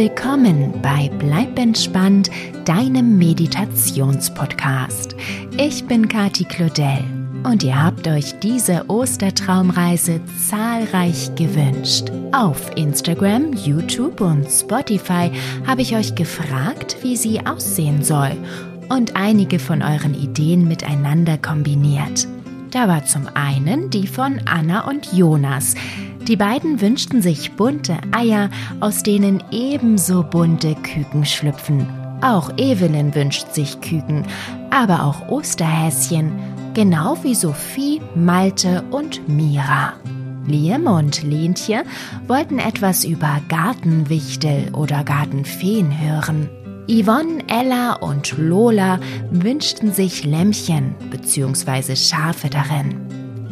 willkommen bei Bleib entspannt, deinem Meditationspodcast. Ich bin Kati Claudel und ihr habt euch diese Ostertraumreise zahlreich gewünscht. Auf Instagram, YouTube und Spotify habe ich euch gefragt, wie sie aussehen soll und einige von euren Ideen miteinander kombiniert. Da war zum einen die von Anna und Jonas. Die beiden wünschten sich bunte Eier, aus denen ebenso bunte Küken schlüpfen. Auch Evelyn wünscht sich Küken, aber auch Osterhäschen, genau wie Sophie, Malte und Mira. Liam und Lentje wollten etwas über Gartenwichtel oder Gartenfeen hören. Yvonne, Ella und Lola wünschten sich Lämmchen bzw. Schafe darin.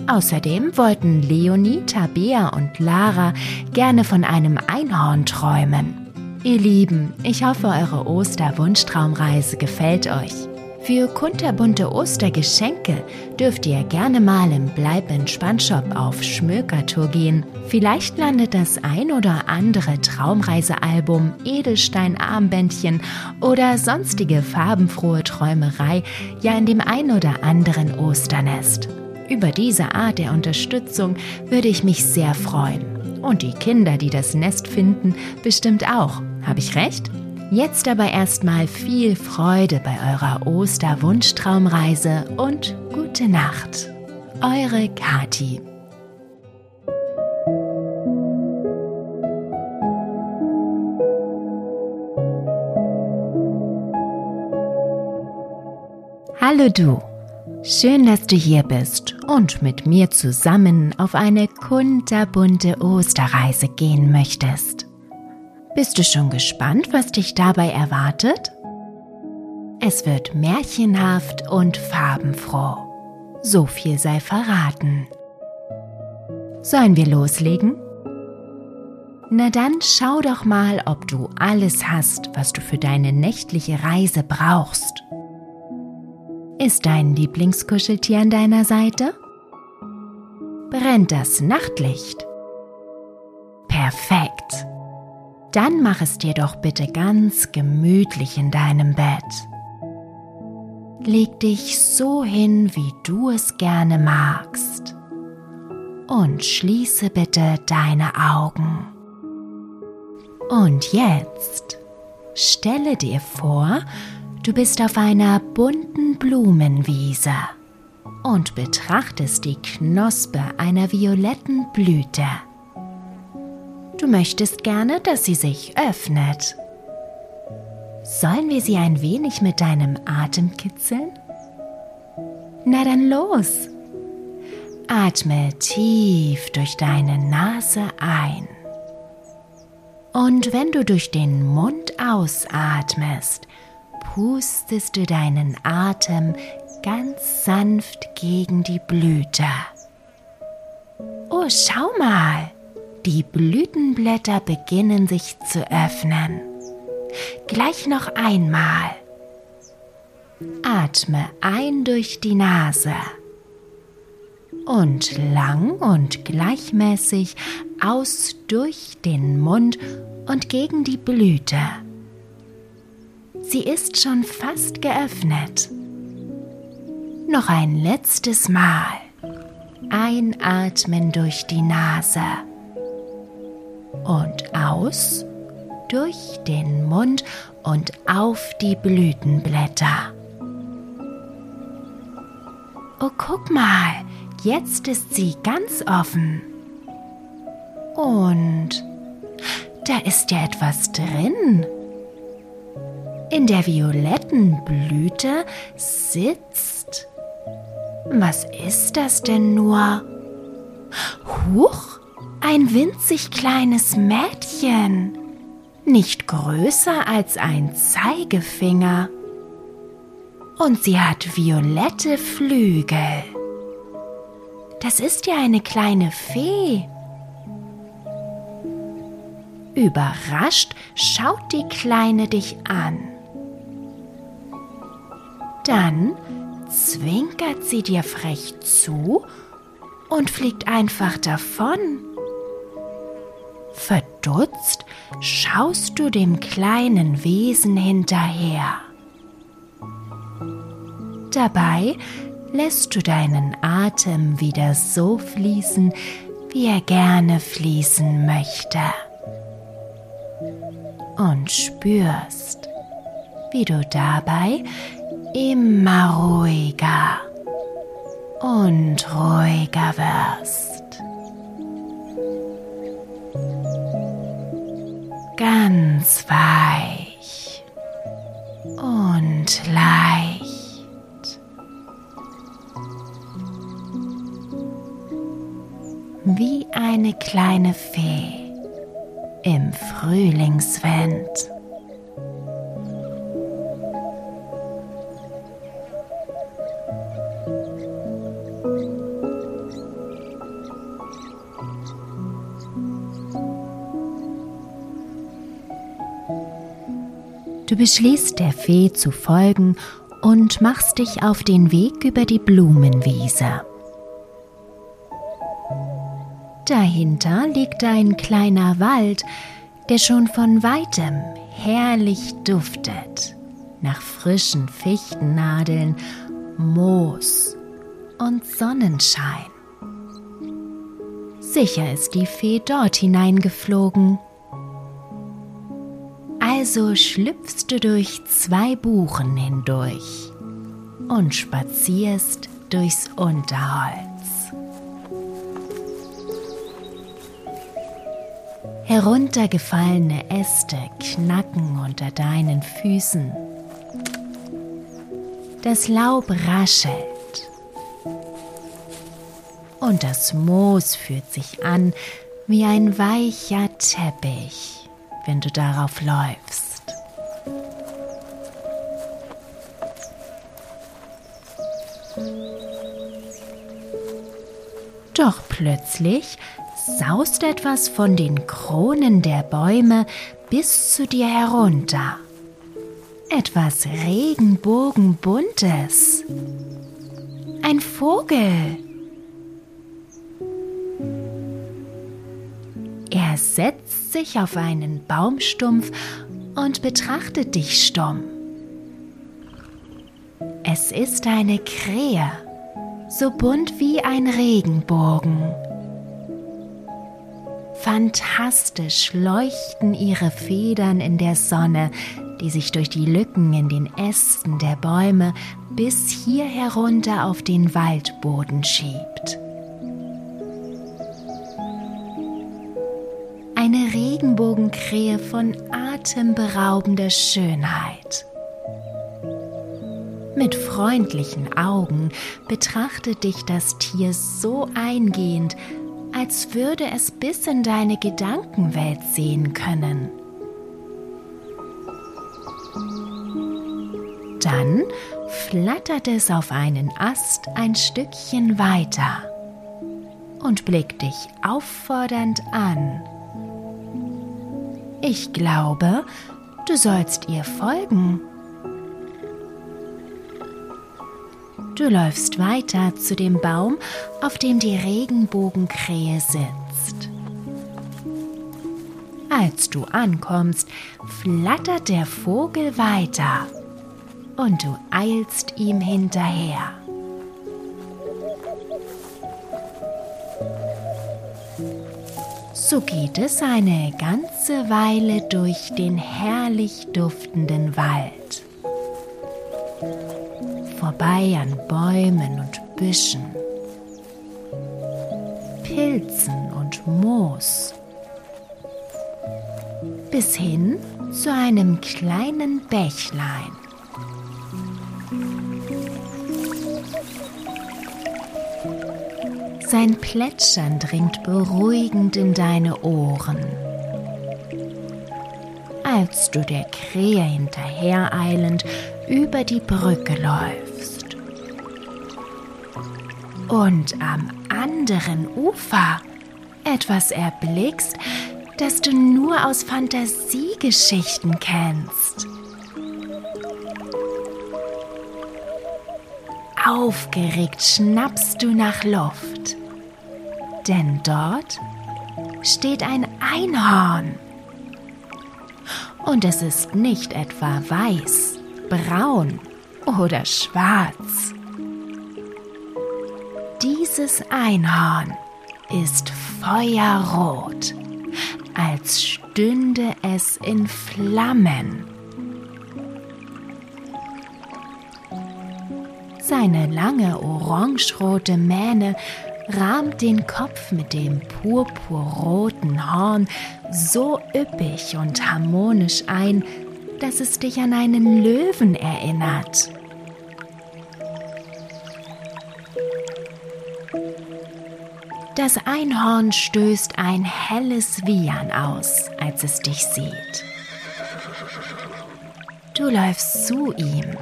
Außerdem wollten Leonie, Tabea und Lara gerne von einem Einhorn träumen. Ihr Lieben, ich hoffe, eure Osterwunschtraumreise gefällt euch. Für kunterbunte Ostergeschenke dürft ihr gerne mal im Bleib entspannt Shop auf Schmökertour gehen. Vielleicht landet das ein oder andere Traumreisealbum, Edelsteinarmbändchen oder sonstige farbenfrohe Träumerei ja in dem ein oder anderen Osternest. Über diese Art der Unterstützung würde ich mich sehr freuen. Und die Kinder, die das Nest finden, bestimmt auch. Habe ich recht? Jetzt aber erstmal viel Freude bei eurer Osterwunschtraumreise und gute Nacht. Eure Kati. Hallo du. Schön, dass du hier bist und mit mir zusammen auf eine kunterbunte Osterreise gehen möchtest. Bist du schon gespannt, was dich dabei erwartet? Es wird märchenhaft und farbenfroh. So viel sei verraten. Sollen wir loslegen? Na dann schau doch mal, ob du alles hast, was du für deine nächtliche Reise brauchst. Ist dein Lieblingskuscheltier an deiner Seite? Brennt das Nachtlicht? Perfekt. Dann mach es dir doch bitte ganz gemütlich in deinem Bett. Leg dich so hin, wie du es gerne magst. Und schließe bitte deine Augen. Und jetzt stelle dir vor, du bist auf einer bunten Blumenwiese und betrachtest die Knospe einer violetten Blüte. Du möchtest gerne, dass sie sich öffnet. Sollen wir sie ein wenig mit deinem Atem kitzeln? Na dann los. Atme tief durch deine Nase ein. Und wenn du durch den Mund ausatmest, pustest du deinen Atem ganz sanft gegen die Blüte. Oh, schau mal! Die Blütenblätter beginnen sich zu öffnen. Gleich noch einmal. Atme ein durch die Nase und lang und gleichmäßig aus durch den Mund und gegen die Blüte. Sie ist schon fast geöffnet. Noch ein letztes Mal. Einatmen durch die Nase und aus durch den Mund und auf die Blütenblätter. Oh, guck mal, jetzt ist sie ganz offen. Und da ist ja etwas drin. In der violetten Blüte sitzt. Was ist das denn nur? Huch! Ein winzig kleines Mädchen, nicht größer als ein Zeigefinger. Und sie hat violette Flügel. Das ist ja eine kleine Fee. Überrascht schaut die Kleine dich an. Dann zwinkert sie dir frech zu und fliegt einfach davon. Verdutzt schaust du dem kleinen Wesen hinterher. Dabei lässt du deinen Atem wieder so fließen, wie er gerne fließen möchte. Und spürst, wie du dabei immer ruhiger und ruhiger wirst. Ganz weich und leicht. Wie eine kleine Fee im Frühlingswind. Beschließt der Fee zu folgen und machst dich auf den Weg über die Blumenwiese. Dahinter liegt ein kleiner Wald, der schon von weitem herrlich duftet nach frischen Fichtennadeln, Moos und Sonnenschein. Sicher ist die Fee dort hineingeflogen also schlüpfst du durch zwei Buchen hindurch und spazierst durchs Unterholz. Heruntergefallene Äste knacken unter deinen Füßen. Das Laub raschelt und das Moos fühlt sich an wie ein weicher Teppich wenn du darauf läufst. Doch plötzlich saust etwas von den Kronen der Bäume bis zu dir herunter. Etwas Regenbogenbuntes. Ein Vogel. Er setzt sich auf einen Baumstumpf und betrachtet dich stumm. Es ist eine Krähe, so bunt wie ein Regenbogen. Fantastisch leuchten ihre Federn in der Sonne, die sich durch die Lücken in den Ästen der Bäume bis hier herunter auf den Waldboden schiebt. Eine Regenbogenkrähe von atemberaubender Schönheit. Mit freundlichen Augen betrachtet dich das Tier so eingehend, als würde es bis in deine Gedankenwelt sehen können. Dann flattert es auf einen Ast ein Stückchen weiter und blickt dich auffordernd an. Ich glaube, du sollst ihr folgen. Du läufst weiter zu dem Baum, auf dem die Regenbogenkrähe sitzt. Als du ankommst, flattert der Vogel weiter und du eilst ihm hinterher. So geht es eine ganze Weile durch den herrlich duftenden Wald. Vorbei an Bäumen und Büschen, Pilzen und Moos, bis hin zu einem kleinen Bächlein. Sein Plätschern dringt beruhigend in deine Ohren. Als du der Krähe hinterhereilend über die Brücke läufst. Und am anderen Ufer etwas erblickst, das du nur aus Fantasiegeschichten kennst. Aufgeregt schnappst du nach Luft denn dort steht ein Einhorn. Und es ist nicht etwa weiß, braun oder schwarz. Dieses Einhorn ist feuerrot, als stünde es in Flammen. Seine lange orangerote Mähne rahmt den Kopf mit dem purpurroten Horn so üppig und harmonisch ein, dass es dich an einen Löwen erinnert. Das Einhorn stößt ein helles Wiehern aus, als es dich sieht. Du läufst zu ihm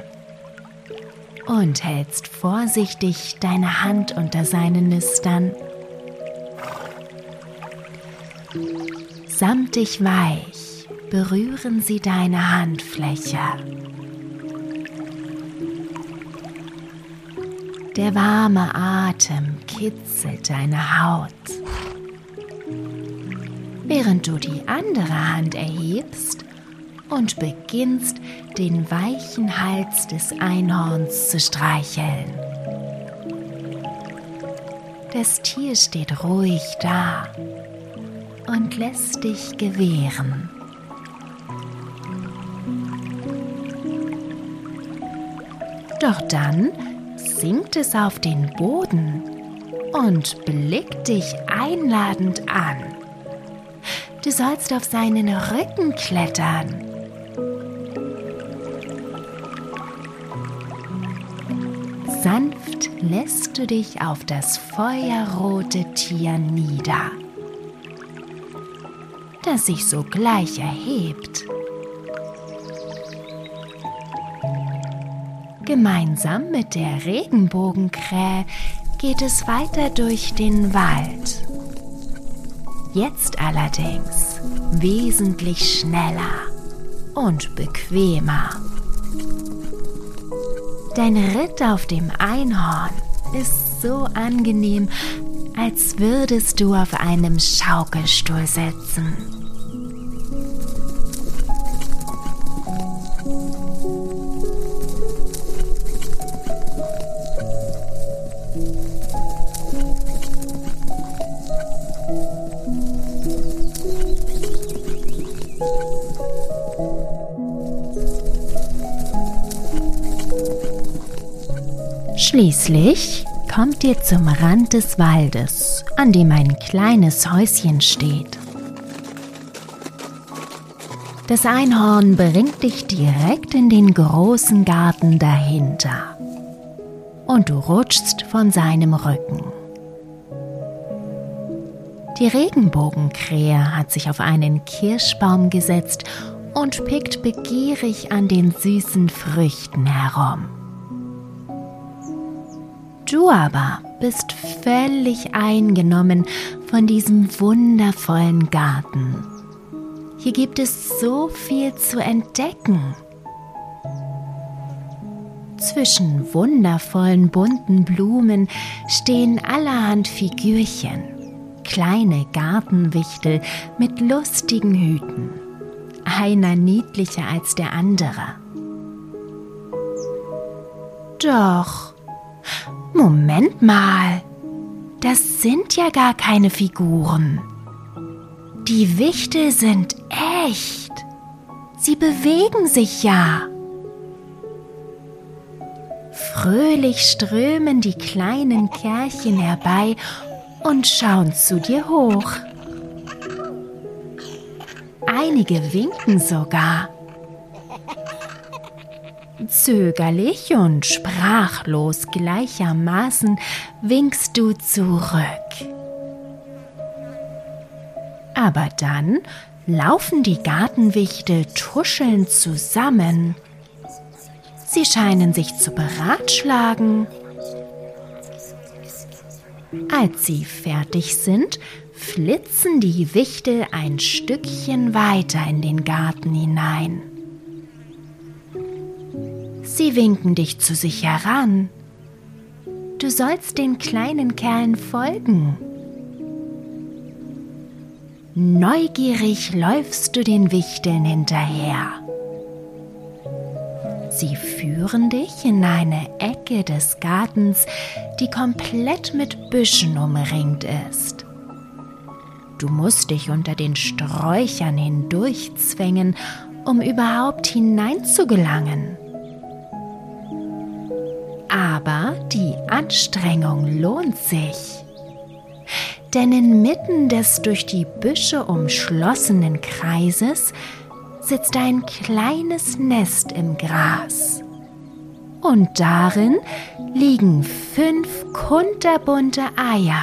und hältst vorsichtig deine Hand unter seinen Nüstern. Samtig weich berühren sie deine Handfläche. Der warme Atem kitzelt deine Haut. Während du die andere Hand erhebst und beginnst, den weichen Hals des Einhorns zu streicheln. Das Tier steht ruhig da und lässt dich gewähren. Doch dann sinkt es auf den Boden und blickt dich einladend an. Du sollst auf seinen Rücken klettern. Lässt du dich auf das feuerrote Tier nieder, das sich sogleich erhebt. Gemeinsam mit der Regenbogenkrähe geht es weiter durch den Wald. Jetzt allerdings wesentlich schneller und bequemer. Dein Ritt auf dem Einhorn ist so angenehm, als würdest du auf einem Schaukelstuhl sitzen. Schließlich kommt ihr zum Rand des Waldes, an dem ein kleines Häuschen steht. Das Einhorn bringt dich direkt in den großen Garten dahinter und du rutschst von seinem Rücken. Die Regenbogenkrähe hat sich auf einen Kirschbaum gesetzt und pickt begierig an den süßen Früchten herum. Du aber bist völlig eingenommen von diesem wundervollen Garten. Hier gibt es so viel zu entdecken. Zwischen wundervollen bunten Blumen stehen allerhand Figürchen, kleine Gartenwichtel mit lustigen Hüten, einer niedlicher als der andere. Doch Moment mal, das sind ja gar keine Figuren. Die Wichtel sind echt. Sie bewegen sich ja. Fröhlich strömen die kleinen Kerlchen herbei und schauen zu dir hoch. Einige winken sogar. Zögerlich und sprachlos gleichermaßen winkst du zurück. Aber dann laufen die Gartenwichtel tuschelnd zusammen. Sie scheinen sich zu beratschlagen. Als sie fertig sind, flitzen die Wichtel ein Stückchen weiter in den Garten hinein. Sie winken dich zu sich heran. Du sollst den kleinen Kerlen folgen. Neugierig läufst du den Wichteln hinterher. Sie führen dich in eine Ecke des Gartens, die komplett mit Büschen umringt ist. Du musst dich unter den Sträuchern hindurchzwängen, um überhaupt hineinzugelangen. Aber die Anstrengung lohnt sich. Denn inmitten des durch die Büsche umschlossenen Kreises sitzt ein kleines Nest im Gras. Und darin liegen fünf kunterbunte Eier.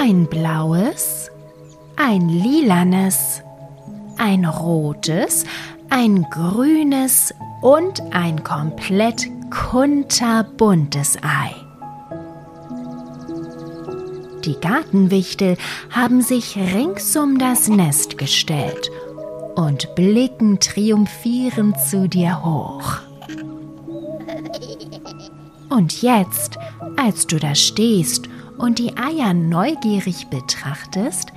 Ein blaues, ein lilanes, ein rotes, ein grünes und ein komplett kunterbuntes Ei. Die Gartenwichtel haben sich rings um das Nest gestellt und blicken triumphierend zu dir hoch. Und jetzt, als du da stehst und die Eier neugierig betrachtest,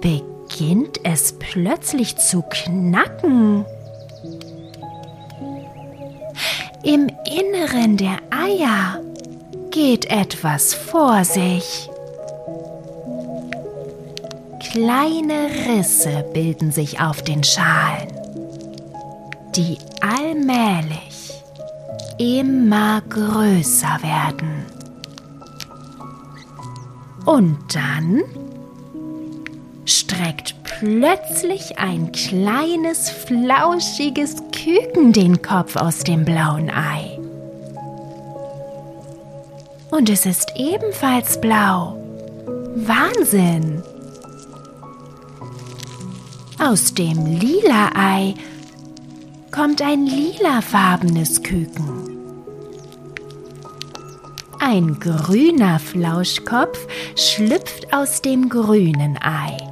beginnt es plötzlich zu knacken. Im Inneren der Eier geht etwas vor sich. Kleine Risse bilden sich auf den Schalen, die allmählich immer größer werden. Und dann streckt plötzlich ein kleines, flauschiges Küken den Kopf aus dem blauen Ei. Und es ist ebenfalls blau. Wahnsinn! Aus dem lila Ei kommt ein lilafarbenes Küken. Ein grüner Flauschkopf schlüpft aus dem grünen Ei.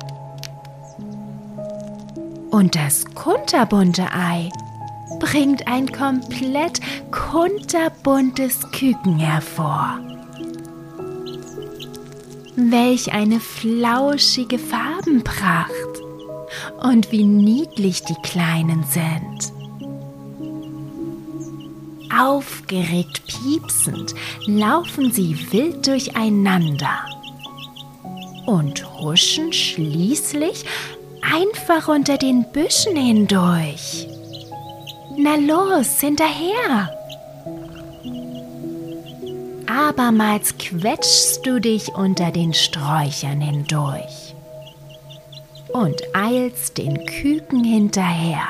Und das kunterbunte Ei bringt ein komplett kunterbuntes Küken hervor. Welch eine flauschige Farbenpracht! Und wie niedlich die Kleinen sind. Aufgeregt piepsend laufen sie wild durcheinander und huschen schließlich einfach unter den Büschen hindurch. Na los, hinterher! Abermals quetschst du dich unter den Sträuchern hindurch und eilst den Küken hinterher.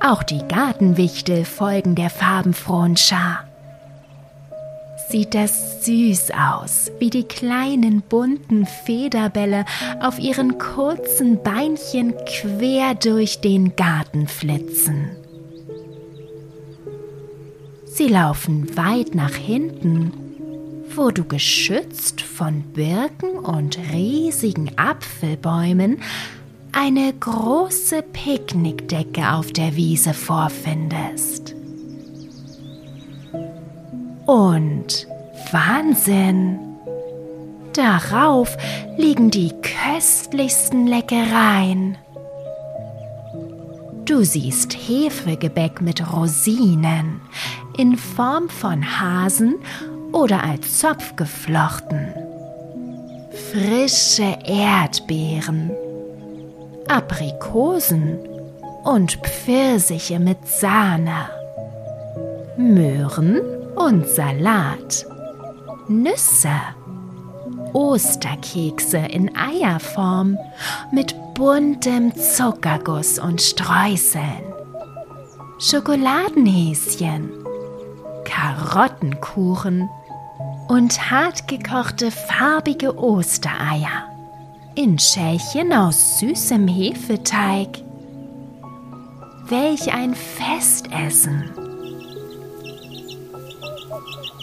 Auch die Gartenwichtel folgen der farbenfrohen Schar. Sieht das süß aus, wie die kleinen bunten Federbälle auf ihren kurzen Beinchen quer durch den Garten flitzen. Sie laufen weit nach hinten, wo du geschützt von Birken und riesigen Apfelbäumen eine große Picknickdecke auf der Wiese vorfindest. Und Wahnsinn! Darauf liegen die köstlichsten Leckereien. Du siehst Hefegebäck mit Rosinen in Form von Hasen oder als Zopf geflochten. Frische Erdbeeren, Aprikosen und Pfirsiche mit Sahne, Möhren und Salat, Nüsse, Osterkekse in Eierform mit buntem Zuckerguss und Streuseln, Schokoladenhäschen, Karottenkuchen und hartgekochte farbige Ostereier in Schälchen aus süßem Hefeteig. Welch ein Festessen!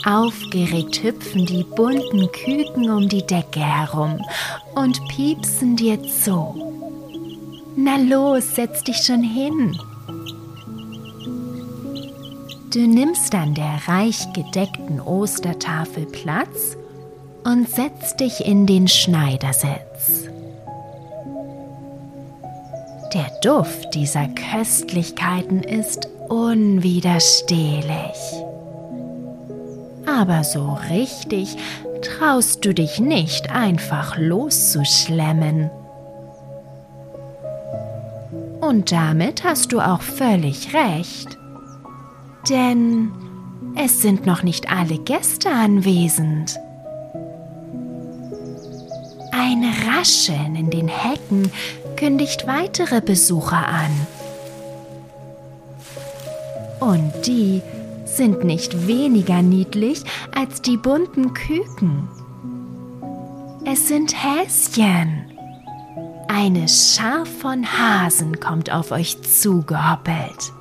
Aufgeregt hüpfen die bunten Küken um die Decke herum und piepsen dir zu. Na los, setz dich schon hin. Du nimmst an der reich gedeckten Ostertafel Platz und setz dich in den Schneidersitz. Der Duft dieser Köstlichkeiten ist unwiderstehlich. Aber so richtig traust du dich nicht einfach loszuschlemmen. Und damit hast du auch völlig recht. Denn es sind noch nicht alle Gäste anwesend. Ein Rascheln in den Hecken kündigt weitere Besucher an. Und die sind nicht weniger niedlich als die bunten Küken. Es sind Häschen. Eine Schar von Hasen kommt auf euch zugehoppelt.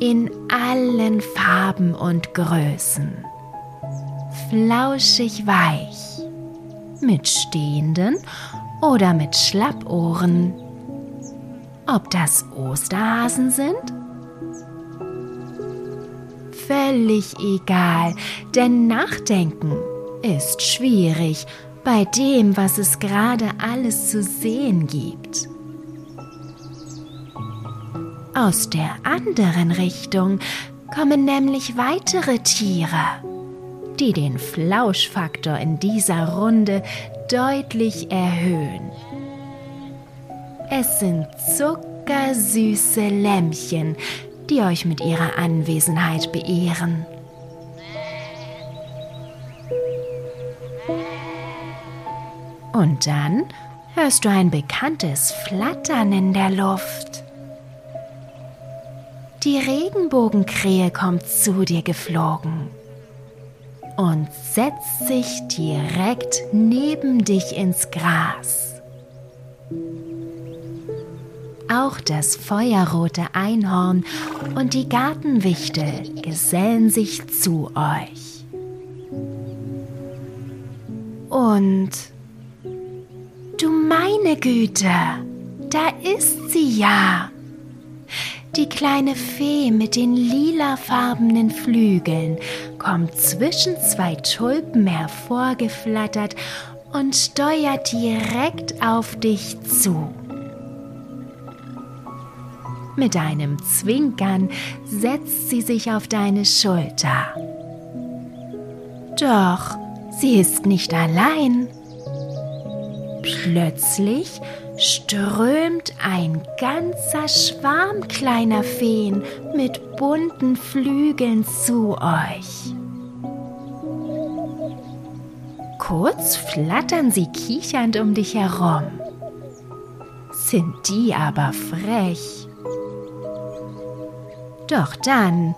In allen Farben und Größen. Flauschig weich. Mit stehenden oder mit Schlappohren. Ob das Osterhasen sind? Völlig egal, denn Nachdenken ist schwierig bei dem, was es gerade alles zu sehen gibt. Aus der anderen Richtung kommen nämlich weitere Tiere, die den Flauschfaktor in dieser Runde deutlich erhöhen. Es sind zuckersüße Lämmchen, die euch mit ihrer Anwesenheit beehren. Und dann hörst du ein bekanntes Flattern in der Luft. Die Regenbogenkrähe kommt zu dir geflogen und setzt sich direkt neben dich ins Gras. Auch das feuerrote Einhorn und die Gartenwichtel gesellen sich zu euch. Und du meine Güte, da ist sie ja. Die kleine Fee mit den lilafarbenen Flügeln kommt zwischen zwei Tulpen hervorgeflattert und steuert direkt auf dich zu. Mit einem Zwinkern setzt sie sich auf deine Schulter. Doch sie ist nicht allein. Plötzlich strömt ein ganzer Schwarm kleiner Feen mit bunten Flügeln zu euch. Kurz flattern sie kichernd um dich herum. Sind die aber frech. Doch dann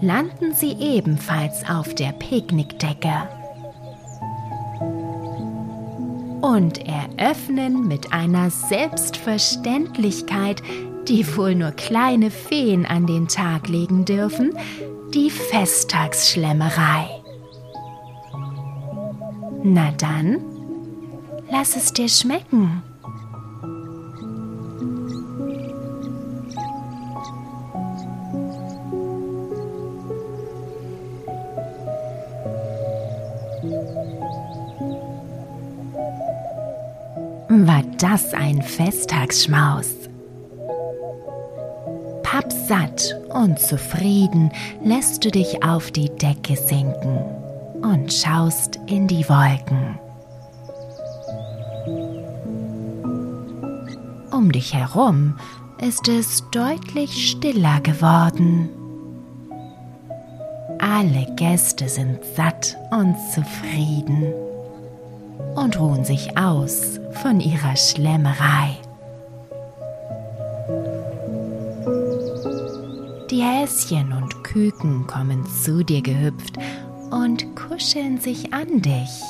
landen sie ebenfalls auf der Picknickdecke und eröffnen mit einer Selbstverständlichkeit, die wohl nur kleine Feen an den Tag legen dürfen, die Festtagsschlemmerei. Na dann, lass es dir schmecken. War das ein Festtagsschmaus? Pappsatt und zufrieden lässt du dich auf die Decke sinken und schaust in die Wolken. Um dich herum ist es deutlich stiller geworden. Alle Gäste sind satt und zufrieden und ruhen sich aus von ihrer Schlemmerei. Die Häschen und Küken kommen zu dir gehüpft und kuscheln sich an dich.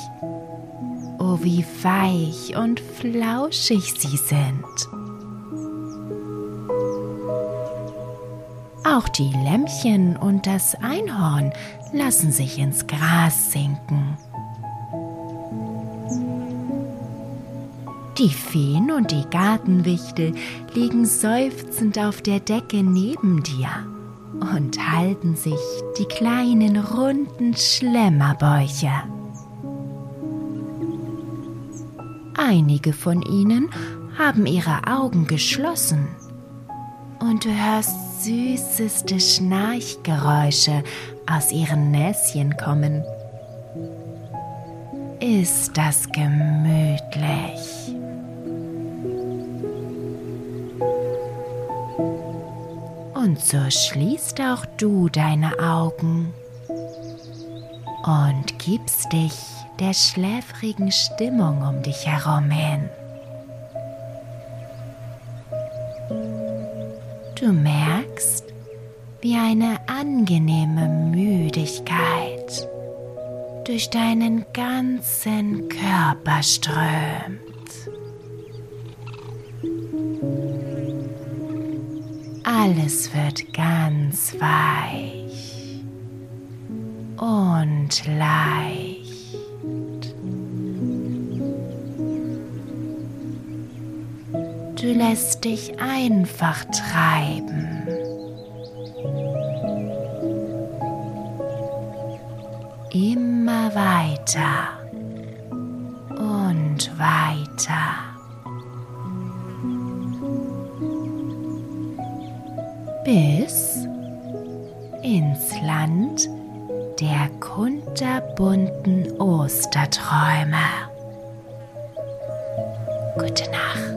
Oh, wie weich und flauschig sie sind. Auch die Lämmchen und das Einhorn lassen sich ins Gras sinken. Die Feen und die Gartenwichtel liegen seufzend auf der Decke neben dir und halten sich die kleinen runden Schlemmerbäuche. Einige von ihnen haben ihre Augen geschlossen. Und du hörst süßeste Schnarchgeräusche aus ihren Näschen kommen. Ist das gemütlich? Und so schließt auch du deine Augen und gibst dich der schläfrigen Stimmung um dich herum hin. Du merkst, wie eine angenehme Müdigkeit durch deinen ganzen Körper strömt. Alles wird ganz weich und leicht. Du lässt dich einfach treiben. Immer weiter und weiter. Bis ins Land der kunterbunten Osterträume. Gute Nacht.